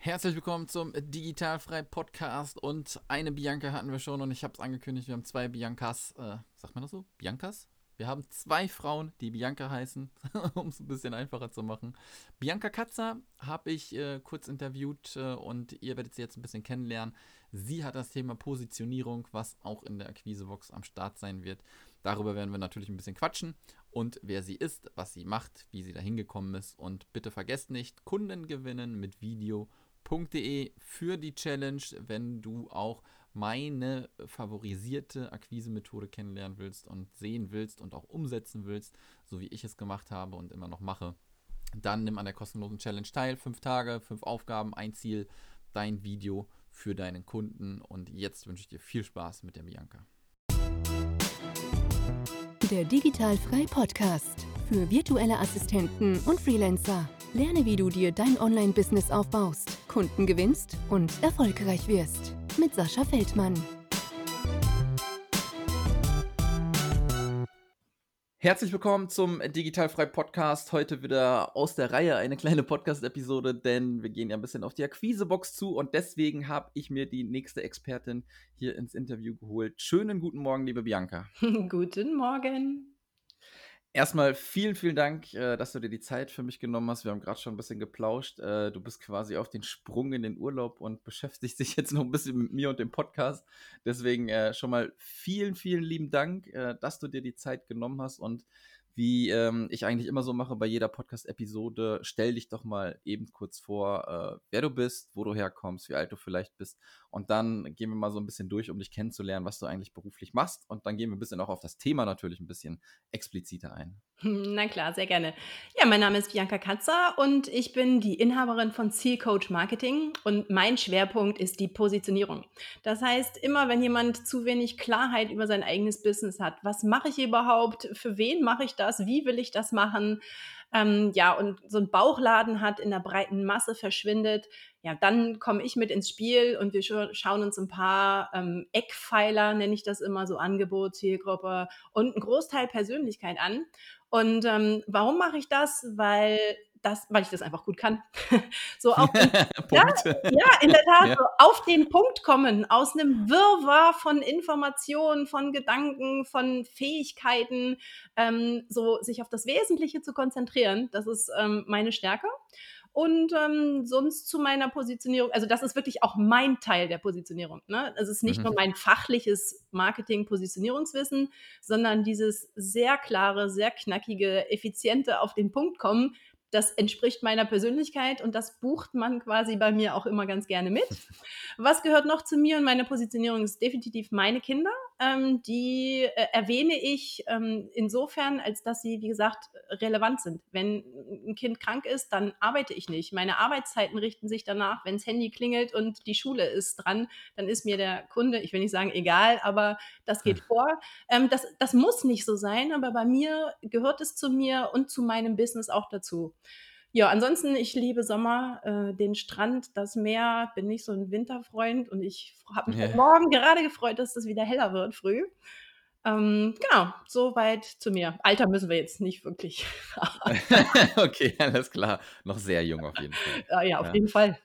Herzlich willkommen zum Digitalfrei Podcast und eine Bianca hatten wir schon und ich habe es angekündigt, wir haben zwei Biancas, äh, sagt man das so? Biancas? Wir haben zwei Frauen, die Bianca heißen, um es ein bisschen einfacher zu machen. Bianca Katzer habe ich äh, kurz interviewt äh, und ihr werdet sie jetzt ein bisschen kennenlernen. Sie hat das Thema Positionierung, was auch in der Akquisebox am Start sein wird. Darüber werden wir natürlich ein bisschen quatschen und wer sie ist, was sie macht, wie sie da hingekommen ist. Und bitte vergesst nicht, Kunden gewinnen mit Video.de für die Challenge, wenn du auch meine favorisierte Akquise-Methode kennenlernen willst und sehen willst und auch umsetzen willst, so wie ich es gemacht habe und immer noch mache, dann nimm an der kostenlosen Challenge teil. Fünf Tage, fünf Aufgaben, ein Ziel, dein Video für deinen Kunden. Und jetzt wünsche ich dir viel Spaß mit der Bianca. Der Digitalfrei Podcast für virtuelle Assistenten und Freelancer. Lerne, wie du dir dein Online-Business aufbaust, Kunden gewinnst und erfolgreich wirst mit Sascha Feldmann. Herzlich willkommen zum Digitalfrei Podcast. Heute wieder aus der Reihe eine kleine Podcast-Episode, denn wir gehen ja ein bisschen auf die Akquisebox zu und deswegen habe ich mir die nächste Expertin hier ins Interview geholt. Schönen guten Morgen, liebe Bianca. guten Morgen. Erstmal vielen, vielen Dank, äh, dass du dir die Zeit für mich genommen hast. Wir haben gerade schon ein bisschen geplauscht. Äh, du bist quasi auf den Sprung in den Urlaub und beschäftigst dich jetzt noch ein bisschen mit mir und dem Podcast. Deswegen äh, schon mal vielen, vielen lieben Dank, dass du dir die Zeit genommen hast und wie ähm, ich eigentlich immer so mache bei jeder Podcast-Episode, stell dich doch mal eben kurz vor, wer du bist, wo du herkommst, wie alt du vielleicht bist. Und dann gehen wir mal so ein bisschen durch, um dich kennenzulernen, was du eigentlich beruflich machst. Und dann gehen wir ein bisschen auch auf das Thema natürlich ein bisschen expliziter ein. Na klar, sehr gerne. Ja, mein Name ist Bianca Katzer und ich bin die Inhaberin von Zielcoach Marketing und mein Schwerpunkt ist die Positionierung. Das heißt, immer wenn jemand zu wenig Klarheit über sein eigenes Business hat, was mache ich überhaupt, für wen mache ich das, wie will ich das machen, ähm, ja, und so ein Bauchladen hat, in der breiten Masse verschwindet, ja, dann komme ich mit ins Spiel und wir schauen uns ein paar ähm, Eckpfeiler, nenne ich das immer so, Angebot, Zielgruppe und einen Großteil Persönlichkeit an. Und ähm, warum mache ich das? Weil das, weil ich das einfach gut kann. so auf den, ja, ja, in der Tat, ja. so auf den Punkt kommen, aus einem Wirrwarr von Informationen, von Gedanken, von Fähigkeiten, ähm, so sich auf das Wesentliche zu konzentrieren, das ist ähm, meine Stärke. Und ähm, sonst zu meiner Positionierung, also das ist wirklich auch mein Teil der Positionierung. Ne? Es ist nicht mhm. nur mein fachliches Marketing-Positionierungswissen, sondern dieses sehr klare, sehr knackige, effiziente auf den Punkt kommen, das entspricht meiner Persönlichkeit und das bucht man quasi bei mir auch immer ganz gerne mit. Was gehört noch zu mir und meiner Positionierung ist definitiv meine Kinder. Ähm, die äh, erwähne ich ähm, insofern, als dass sie, wie gesagt, relevant sind. Wenn ein Kind krank ist, dann arbeite ich nicht. Meine Arbeitszeiten richten sich danach, wenn das Handy klingelt und die Schule ist dran, dann ist mir der Kunde, ich will nicht sagen egal, aber das geht vor. Ähm, das, das muss nicht so sein, aber bei mir gehört es zu mir und zu meinem Business auch dazu. Ja, ansonsten, ich liebe Sommer, äh, den Strand, das Meer, bin nicht so ein Winterfreund und ich habe mich ja. morgen gerade gefreut, dass es wieder heller wird früh. Ähm, genau, soweit zu mir. Alter müssen wir jetzt nicht wirklich. okay, alles klar. Noch sehr jung auf jeden Fall. Ja, ja auf ja. jeden Fall.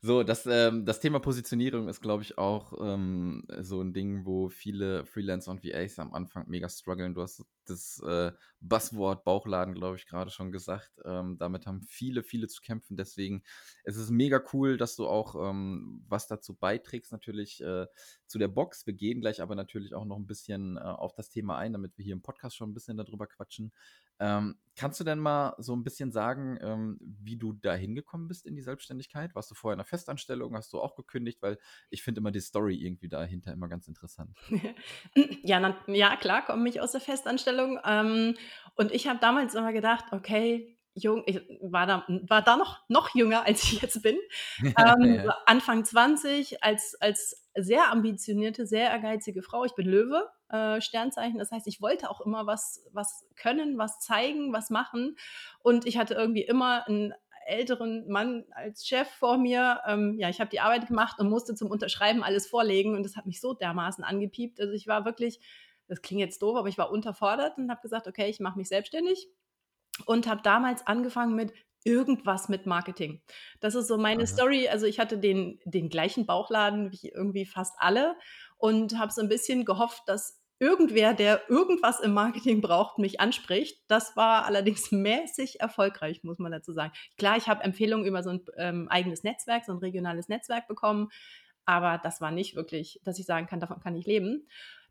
So, das, ähm, das Thema Positionierung ist, glaube ich, auch ähm, so ein Ding, wo viele Freelancer und VAs am Anfang mega strugglen. Du hast das äh, Buzzword Bauchladen, glaube ich, gerade schon gesagt. Ähm, damit haben viele, viele zu kämpfen. Deswegen es ist es mega cool, dass du auch ähm, was dazu beiträgst, natürlich äh, zu der Box. Wir gehen gleich aber natürlich auch noch ein bisschen äh, auf das Thema ein, damit wir hier im Podcast schon ein bisschen darüber quatschen. Ähm, kannst du denn mal so ein bisschen sagen, ähm, wie du da hingekommen bist in die Selbstständigkeit? Warst du vorher in einer Festanstellung? Hast du auch gekündigt? Weil ich finde immer die Story irgendwie dahinter immer ganz interessant. ja, na, ja, klar, komme ich aus der Festanstellung. Ähm, und ich habe damals immer gedacht, okay, jung, ich war da, war da noch, noch jünger, als ich jetzt bin. Ähm, ja. Anfang 20, als, als sehr ambitionierte, sehr ehrgeizige Frau. Ich bin Löwe, äh, Sternzeichen. Das heißt, ich wollte auch immer was, was können, was zeigen, was machen. Und ich hatte irgendwie immer einen älteren Mann als Chef vor mir. Ähm, ja, ich habe die Arbeit gemacht und musste zum Unterschreiben alles vorlegen. Und das hat mich so dermaßen angepiept. Also ich war wirklich, das klingt jetzt doof, aber ich war unterfordert und habe gesagt, okay, ich mache mich selbstständig und habe damals angefangen mit irgendwas mit Marketing. Das ist so meine Aha. Story. Also ich hatte den, den gleichen Bauchladen wie irgendwie fast alle und habe so ein bisschen gehofft, dass irgendwer, der irgendwas im Marketing braucht, mich anspricht. Das war allerdings mäßig erfolgreich, muss man dazu sagen. Klar, ich habe Empfehlungen über so ein ähm, eigenes Netzwerk, so ein regionales Netzwerk bekommen, aber das war nicht wirklich, dass ich sagen kann, davon kann ich leben.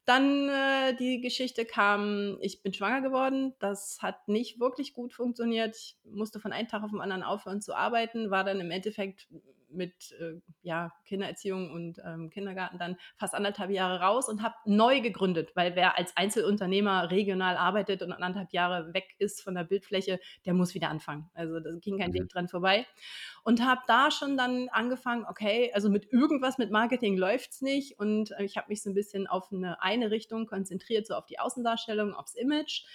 Dann äh, die Geschichte kam, ich bin schwanger geworden. Das hat nicht wirklich gut funktioniert. Ich musste von einem Tag auf den anderen aufhören zu arbeiten, war dann im Endeffekt mit äh, ja, Kindererziehung und ähm, Kindergarten dann fast anderthalb Jahre raus und habe neu gegründet, weil wer als Einzelunternehmer regional arbeitet und anderthalb Jahre weg ist von der Bildfläche, der muss wieder anfangen. Also da ging kein mhm. Weg dran vorbei. Und habe da schon dann angefangen, okay, also mit irgendwas mit Marketing läuft es nicht. Und äh, ich habe mich so ein bisschen auf eine, eine Richtung konzentriert, so auf die Außendarstellung, aufs Image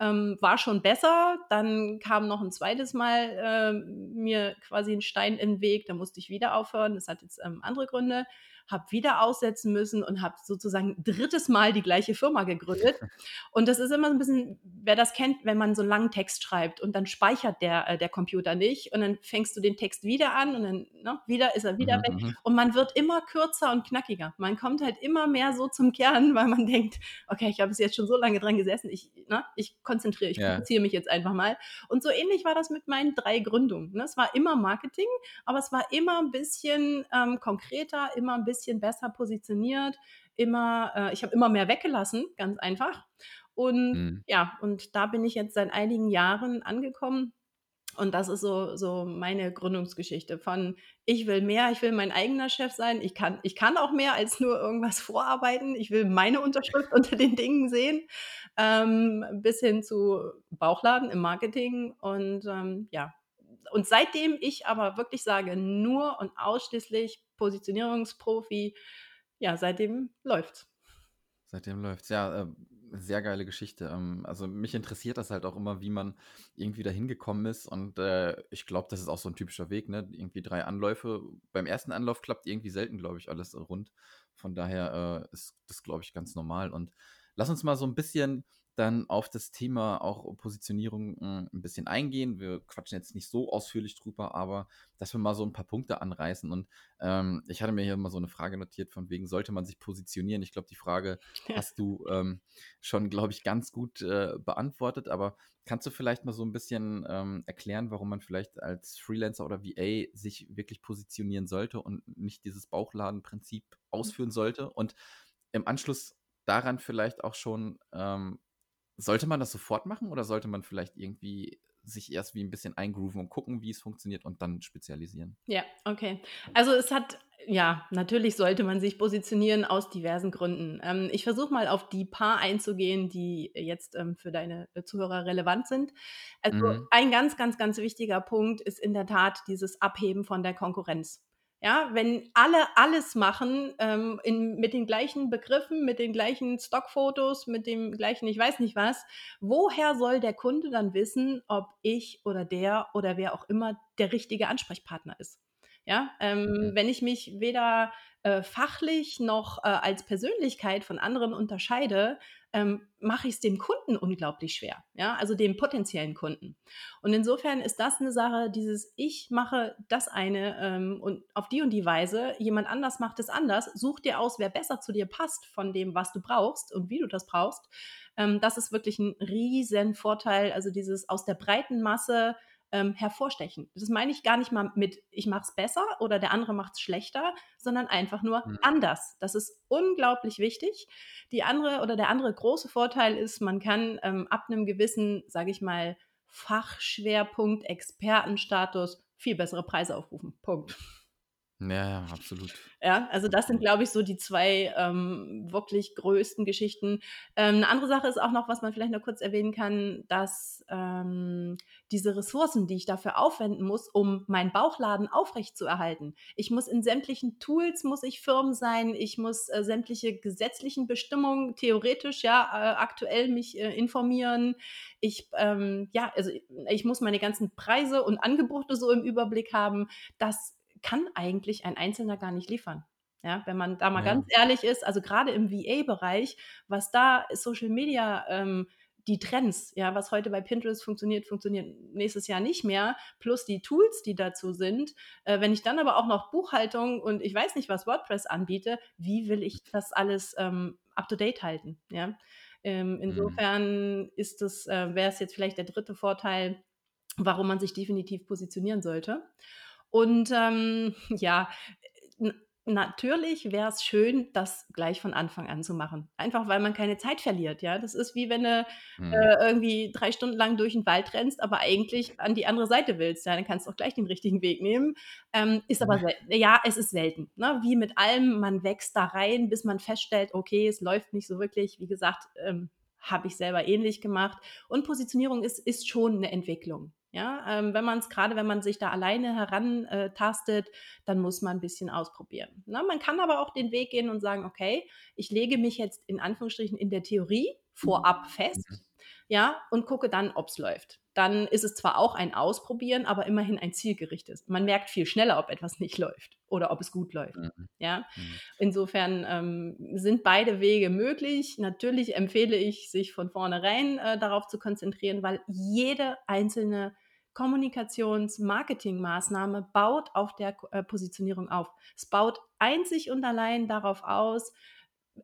ähm, war schon besser. Dann kam noch ein zweites Mal äh, mir quasi ein Stein im Weg. Da musste ich wieder aufhören. Das hat jetzt ähm, andere Gründe habe wieder aussetzen müssen und habe sozusagen drittes Mal die gleiche Firma gegründet. Und das ist immer so ein bisschen, wer das kennt, wenn man so einen langen Text schreibt und dann speichert der, äh, der Computer nicht und dann fängst du den Text wieder an und dann ne, wieder ist er wieder mhm, weg. Mhm. Und man wird immer kürzer und knackiger. Man kommt halt immer mehr so zum Kern, weil man denkt, okay, ich habe es jetzt schon so lange dran gesessen, ich, ne, ich konzentriere, ich ja. mich jetzt einfach mal. Und so ähnlich war das mit meinen drei Gründungen. Ne? Es war immer Marketing, aber es war immer ein bisschen ähm, konkreter, immer ein bisschen bisschen besser positioniert, immer, äh, ich habe immer mehr weggelassen, ganz einfach. Und mhm. ja, und da bin ich jetzt seit einigen Jahren angekommen. Und das ist so, so meine Gründungsgeschichte von, ich will mehr, ich will mein eigener Chef sein, ich kann, ich kann auch mehr als nur irgendwas vorarbeiten, ich will meine Unterschrift unter den Dingen sehen, ähm, bis hin zu Bauchladen im Marketing. Und ähm, ja, und seitdem ich aber wirklich sage, nur und ausschließlich Positionierungsprofi, ja, seitdem läuft's. Seitdem läuft's, ja. Äh, sehr geile Geschichte. Ähm, also mich interessiert das halt auch immer, wie man irgendwie da hingekommen ist. Und äh, ich glaube, das ist auch so ein typischer Weg, ne? Irgendwie drei Anläufe. Beim ersten Anlauf klappt irgendwie selten, glaube ich, alles rund. Von daher äh, ist das, glaube ich, ganz normal. Und lass uns mal so ein bisschen dann auf das Thema auch Positionierung hm, ein bisschen eingehen. Wir quatschen jetzt nicht so ausführlich drüber, aber dass wir mal so ein paar Punkte anreißen. Und ähm, ich hatte mir hier mal so eine Frage notiert, von wegen, sollte man sich positionieren? Ich glaube, die Frage ja. hast du ähm, schon, glaube ich, ganz gut äh, beantwortet. Aber kannst du vielleicht mal so ein bisschen ähm, erklären, warum man vielleicht als Freelancer oder VA sich wirklich positionieren sollte und nicht dieses Bauchladenprinzip mhm. ausführen sollte? Und im Anschluss daran vielleicht auch schon ähm, sollte man das sofort machen oder sollte man vielleicht irgendwie sich erst wie ein bisschen eingrooven und gucken, wie es funktioniert und dann spezialisieren? Ja, okay. Also es hat, ja, natürlich sollte man sich positionieren aus diversen Gründen. Ähm, ich versuche mal auf die paar einzugehen, die jetzt ähm, für deine Zuhörer relevant sind. Also mhm. ein ganz, ganz, ganz wichtiger Punkt ist in der Tat dieses Abheben von der Konkurrenz. Ja, wenn alle alles machen, ähm, in, mit den gleichen Begriffen, mit den gleichen Stockfotos, mit dem gleichen, ich weiß nicht was, woher soll der Kunde dann wissen, ob ich oder der oder wer auch immer der richtige Ansprechpartner ist? Ja, ähm, wenn ich mich weder äh, fachlich noch äh, als Persönlichkeit von anderen unterscheide, ähm, mache ich es dem Kunden unglaublich schwer, ja, also dem potenziellen Kunden. Und insofern ist das eine Sache, dieses Ich mache das eine ähm, und auf die und die Weise, jemand anders macht es anders, such dir aus, wer besser zu dir passt von dem, was du brauchst und wie du das brauchst. Ähm, das ist wirklich ein riesen Vorteil, also dieses aus der breiten Masse ähm, hervorstechen. Das meine ich gar nicht mal mit, ich mache es besser oder der andere macht es schlechter, sondern einfach nur mhm. anders. Das ist unglaublich wichtig. Die andere oder der andere große Vorteil ist, man kann ähm, ab einem gewissen, sage ich mal, Fachschwerpunkt, Expertenstatus viel bessere Preise aufrufen. Punkt. Ja, ja, absolut. Ja, also das sind, glaube ich, so die zwei ähm, wirklich größten Geschichten. Ähm, eine andere Sache ist auch noch, was man vielleicht noch kurz erwähnen kann, dass ähm, diese Ressourcen, die ich dafür aufwenden muss, um meinen Bauchladen aufrechtzuerhalten. Ich muss in sämtlichen Tools, muss ich Firmen sein, ich muss äh, sämtliche gesetzlichen Bestimmungen theoretisch, ja, äh, aktuell mich äh, informieren. Ich, ähm, ja, also ich muss meine ganzen Preise und Angebote so im Überblick haben. Das kann eigentlich ein Einzelner gar nicht liefern. Ja, wenn man da mal ja. ganz ehrlich ist, also gerade im VA-Bereich, was da Social Media ähm, die Trends, ja, was heute bei Pinterest funktioniert, funktioniert nächstes Jahr nicht mehr, plus die Tools, die dazu sind. Äh, wenn ich dann aber auch noch Buchhaltung und ich weiß nicht, was WordPress anbiete, wie will ich das alles ähm, up to date halten? Ja? Ähm, mhm. insofern mhm. ist es, äh, wäre es jetzt vielleicht der dritte Vorteil, warum man sich definitiv positionieren sollte. Und ähm, ja, Natürlich wäre es schön, das gleich von Anfang an zu machen. Einfach weil man keine Zeit verliert, ja. Das ist wie wenn du mhm. äh, irgendwie drei Stunden lang durch den Wald rennst, aber eigentlich an die andere Seite willst. Ja, dann kannst du auch gleich den richtigen Weg nehmen. Ähm, ist aber selten. Ja, es ist selten. Ne? Wie mit allem, man wächst da rein, bis man feststellt, okay, es läuft nicht so wirklich. Wie gesagt, ähm, habe ich selber ähnlich gemacht. Und Positionierung ist, ist schon eine Entwicklung. Ja, ähm, wenn man es gerade, wenn man sich da alleine herantastet, dann muss man ein bisschen ausprobieren. Na, man kann aber auch den Weg gehen und sagen, okay, ich lege mich jetzt in Anführungsstrichen in der Theorie vorab mhm. fest, mhm. ja, und gucke dann, ob es läuft. Dann ist es zwar auch ein Ausprobieren, aber immerhin ein zielgerichtetes. Man merkt viel schneller, ob etwas nicht läuft oder ob es gut läuft. Mhm. Ja, mhm. insofern ähm, sind beide Wege möglich. Natürlich empfehle ich, sich von vornherein äh, darauf zu konzentrieren, weil jede einzelne Kommunikations-Marketing-Maßnahme baut auf der äh, Positionierung auf. Es baut einzig und allein darauf aus,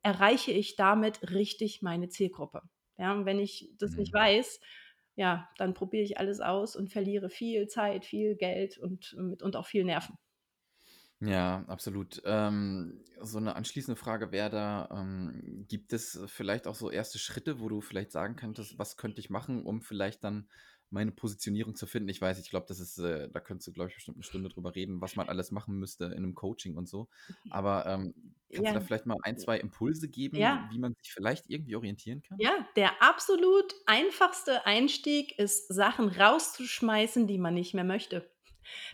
erreiche ich damit richtig meine Zielgruppe. Ja, und wenn ich das mhm. nicht weiß, ja, dann probiere ich alles aus und verliere viel Zeit, viel Geld und, und auch viel Nerven. Ja, absolut. Ähm, so eine anschließende Frage wäre da, ähm, gibt es vielleicht auch so erste Schritte, wo du vielleicht sagen könntest, was könnte ich machen, um vielleicht dann meine Positionierung zu finden. Ich weiß, ich glaube, das ist, äh, da könntest du, glaube ich, bestimmt eine Stunde drüber reden, was man alles machen müsste in einem Coaching und so. Mhm. Aber ähm, kannst ja. du da vielleicht mal ein, zwei Impulse geben, ja. wie man sich vielleicht irgendwie orientieren kann? Ja, der absolut einfachste Einstieg ist, Sachen rauszuschmeißen, die man nicht mehr möchte.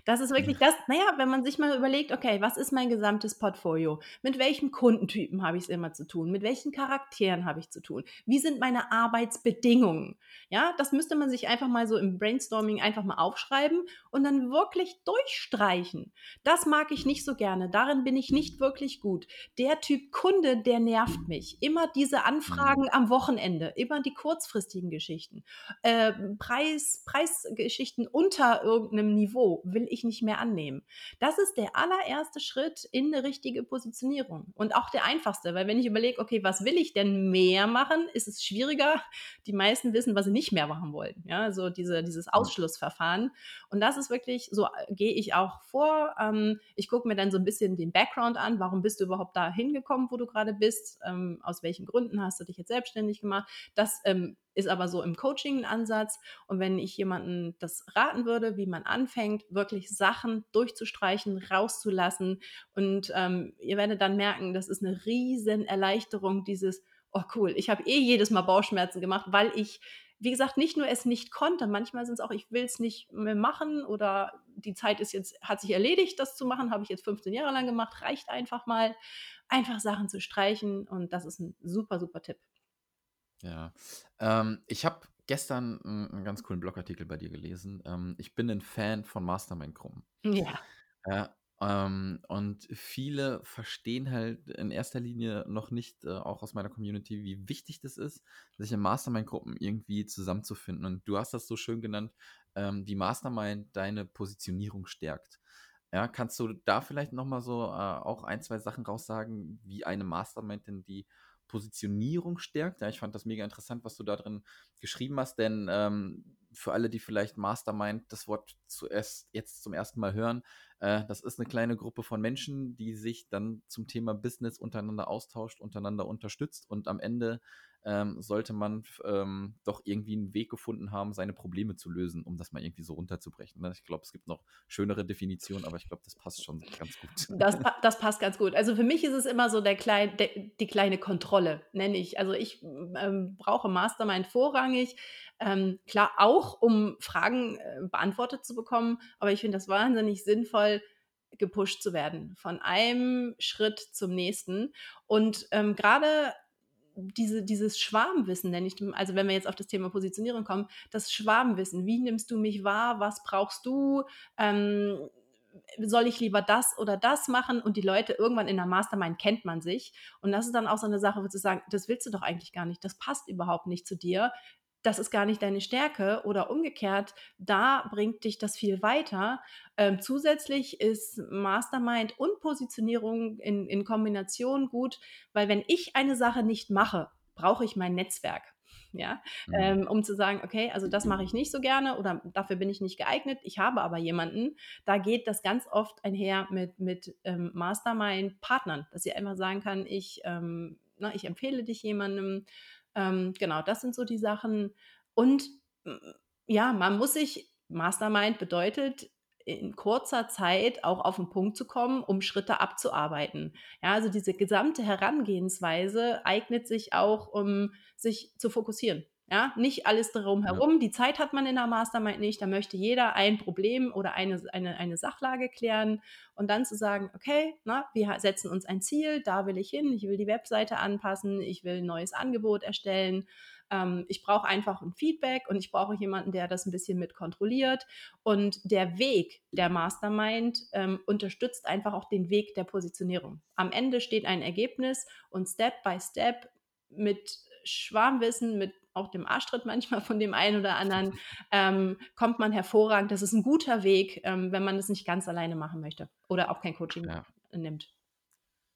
Das ist wirklich das, naja, wenn man sich mal überlegt, okay, was ist mein gesamtes Portfolio? Mit welchen Kundentypen habe ich es immer zu tun? Mit welchen Charakteren habe ich zu tun? Wie sind meine Arbeitsbedingungen? Ja, das müsste man sich einfach mal so im Brainstorming einfach mal aufschreiben und dann wirklich durchstreichen. Das mag ich nicht so gerne. Darin bin ich nicht wirklich gut. Der Typ Kunde, der nervt mich. Immer diese Anfragen mhm. am Wochenende, immer die kurzfristigen Geschichten. Äh, Preis, Preisgeschichten unter irgendeinem Niveau will ich nicht mehr annehmen. Das ist der allererste Schritt in eine richtige Positionierung und auch der einfachste, weil wenn ich überlege, okay, was will ich denn mehr machen, ist es schwieriger. Die meisten wissen, was sie nicht mehr machen wollen. Ja, so diese, dieses Ausschlussverfahren. Und das ist wirklich, so gehe ich auch vor. Ähm, ich gucke mir dann so ein bisschen den Background an. Warum bist du überhaupt da hingekommen, wo du gerade bist? Ähm, aus welchen Gründen hast du dich jetzt selbstständig gemacht? Das ähm, ist aber so im Coaching ein Ansatz. Und wenn ich jemandem das raten würde, wie man anfängt, wirklich Sachen durchzustreichen, rauszulassen und ähm, ihr werdet dann merken, das ist eine riesen Erleichterung, dieses, oh cool, ich habe eh jedes Mal Bauchschmerzen gemacht, weil ich wie gesagt, nicht nur es nicht konnte, manchmal sind es auch, ich will es nicht mehr machen oder die Zeit ist jetzt, hat sich erledigt, das zu machen, habe ich jetzt 15 Jahre lang gemacht, reicht einfach mal, einfach Sachen zu streichen und das ist ein super, super Tipp. Ja. Ähm, ich habe gestern einen, einen ganz coolen Blogartikel bei dir gelesen. Ähm, ich bin ein Fan von Mastermind-Gruppen. Ja. Ja, ähm, und viele verstehen halt in erster Linie noch nicht, äh, auch aus meiner Community, wie wichtig das ist, sich in Mastermind-Gruppen irgendwie zusammenzufinden. Und du hast das so schön genannt, ähm, die Mastermind deine Positionierung stärkt. Ja, kannst du da vielleicht nochmal so äh, auch ein, zwei Sachen raussagen, wie eine Mastermind denn die Positionierung stärkt. Ja, ich fand das mega interessant, was du da drin geschrieben hast, denn ähm, für alle, die vielleicht Mastermind das Wort zuerst jetzt zum ersten Mal hören, äh, das ist eine kleine Gruppe von Menschen, die sich dann zum Thema Business untereinander austauscht, untereinander unterstützt und am Ende ähm, sollte man ähm, doch irgendwie einen Weg gefunden haben, seine Probleme zu lösen, um das mal irgendwie so runterzubrechen. Ne? Ich glaube, es gibt noch schönere Definitionen, aber ich glaube, das passt schon ganz gut. Das, das, passt ganz gut. Also für mich ist es immer so der klein, der, die kleine Kontrolle, nenne ich. Also ich ähm, brauche Mastermind vorrangig. Ähm, klar, auch um Fragen äh, beantwortet zu bekommen, aber ich finde das wahnsinnig sinnvoll, gepusht zu werden, von einem Schritt zum nächsten. Und ähm, gerade diese, dieses Schwarmwissen, nenne ich, also wenn wir jetzt auf das Thema Positionierung kommen, das Schwarmwissen, wie nimmst du mich wahr, was brauchst du, ähm, soll ich lieber das oder das machen? Und die Leute irgendwann in der Mastermind kennt man sich. Und das ist dann auch so eine Sache, wo zu sagen, das willst du doch eigentlich gar nicht, das passt überhaupt nicht zu dir, das ist gar nicht deine Stärke oder umgekehrt, da bringt dich das viel weiter. Ähm, zusätzlich ist Mastermind und Positionierung in, in Kombination gut, weil wenn ich eine Sache nicht mache, brauche ich mein Netzwerk ja, mhm. ähm, um zu sagen, okay, also das mache ich nicht so gerne oder dafür bin ich nicht geeignet. Ich habe aber jemanden, da geht das ganz oft einher mit, mit ähm, Mastermind-Partnern, dass ihr einfach sagen kann, ich, ähm, na, ich empfehle dich jemandem. Ähm, genau, das sind so die Sachen. Und ja, man muss sich, Mastermind bedeutet, in kurzer Zeit auch auf den Punkt zu kommen, um Schritte abzuarbeiten. Ja, also diese gesamte Herangehensweise eignet sich auch, um sich zu fokussieren. Ja, nicht alles darum herum. Ja. Die Zeit hat man in der Mastermind nicht. Da möchte jeder ein Problem oder eine, eine, eine Sachlage klären und dann zu sagen, okay, na, wir setzen uns ein Ziel, da will ich hin, ich will die Webseite anpassen, ich will ein neues Angebot erstellen ähm, ich brauche einfach ein Feedback und ich brauche jemanden, der das ein bisschen mit kontrolliert. Und der Weg der Mastermind ähm, unterstützt einfach auch den Weg der Positionierung. Am Ende steht ein Ergebnis und Step by Step mit Schwarmwissen, mit auch dem Arschtritt manchmal von dem einen oder anderen, ähm, kommt man hervorragend. Das ist ein guter Weg, ähm, wenn man das nicht ganz alleine machen möchte oder auch kein Coaching ja. nimmt.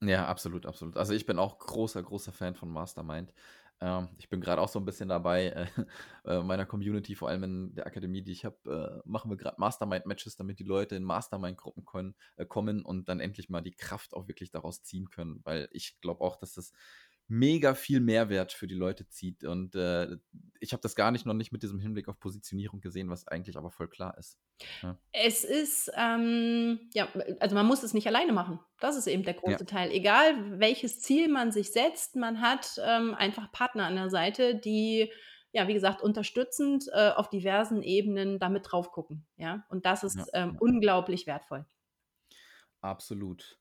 Ja, absolut, absolut. Also ich bin auch großer, großer Fan von Mastermind. Ähm, ich bin gerade auch so ein bisschen dabei, äh, äh, meiner Community, vor allem in der Akademie, die ich habe, äh, machen wir gerade Mastermind-Matches, damit die Leute in Mastermind-Gruppen äh, kommen und dann endlich mal die Kraft auch wirklich daraus ziehen können. Weil ich glaube auch, dass das mega viel Mehrwert für die Leute zieht. Und äh, ich habe das gar nicht noch nicht mit diesem Hinblick auf Positionierung gesehen, was eigentlich aber voll klar ist. Ja. Es ist, ähm, ja, also man muss es nicht alleine machen. Das ist eben der große ja. Teil. Egal welches Ziel man sich setzt, man hat ähm, einfach Partner an der Seite, die ja, wie gesagt, unterstützend äh, auf diversen Ebenen damit drauf gucken. Ja, und das ist ja. ähm, unglaublich wertvoll. Absolut.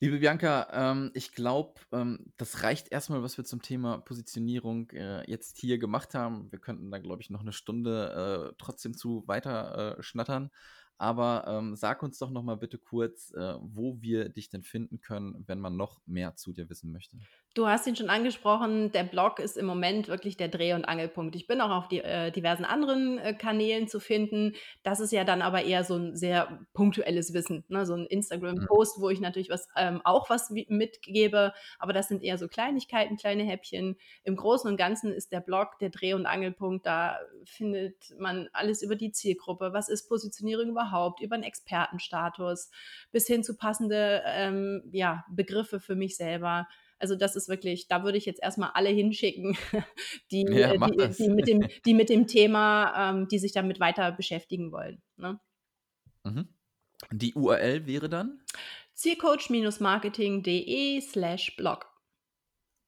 Liebe Bianca, ähm, ich glaube, ähm, das reicht erstmal, was wir zum Thema Positionierung äh, jetzt hier gemacht haben. Wir könnten da, glaube ich, noch eine Stunde äh, trotzdem zu weiter äh, schnattern. Aber ähm, sag uns doch noch mal bitte kurz, äh, wo wir dich denn finden können, wenn man noch mehr zu dir wissen möchte. Du hast ihn schon angesprochen, der Blog ist im Moment wirklich der Dreh- und Angelpunkt. Ich bin auch auf die, äh, diversen anderen äh, Kanälen zu finden. Das ist ja dann aber eher so ein sehr punktuelles Wissen, ne? so ein Instagram-Post, mhm. wo ich natürlich was, ähm, auch was mitgebe, aber das sind eher so Kleinigkeiten, kleine Häppchen. Im Großen und Ganzen ist der Blog der Dreh- und Angelpunkt. Da findet man alles über die Zielgruppe. Was ist Positionierung überhaupt? Über einen Expertenstatus bis hin zu passende ähm, ja, Begriffe für mich selber. Also das ist wirklich, da würde ich jetzt erstmal alle hinschicken, die, ja, äh, die, die, mit, dem, die mit dem Thema, ähm, die sich damit weiter beschäftigen wollen. Ne? Mhm. Die URL wäre dann? zielcoach-marketing.de slash blog.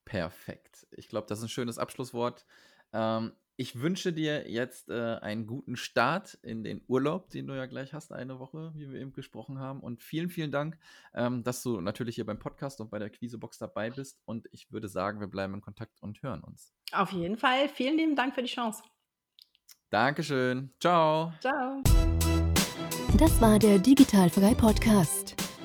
Perfekt. Ich glaube, das ist ein schönes Abschlusswort. Ähm, ich wünsche dir jetzt äh, einen guten Start in den Urlaub, den du ja gleich hast, eine Woche, wie wir eben gesprochen haben. Und vielen, vielen Dank, ähm, dass du natürlich hier beim Podcast und bei der Quizebox dabei bist. Und ich würde sagen, wir bleiben in Kontakt und hören uns. Auf jeden Fall. Vielen lieben Dank für die Chance. Dankeschön. Ciao. Ciao. Das war der Digitalfrei Podcast.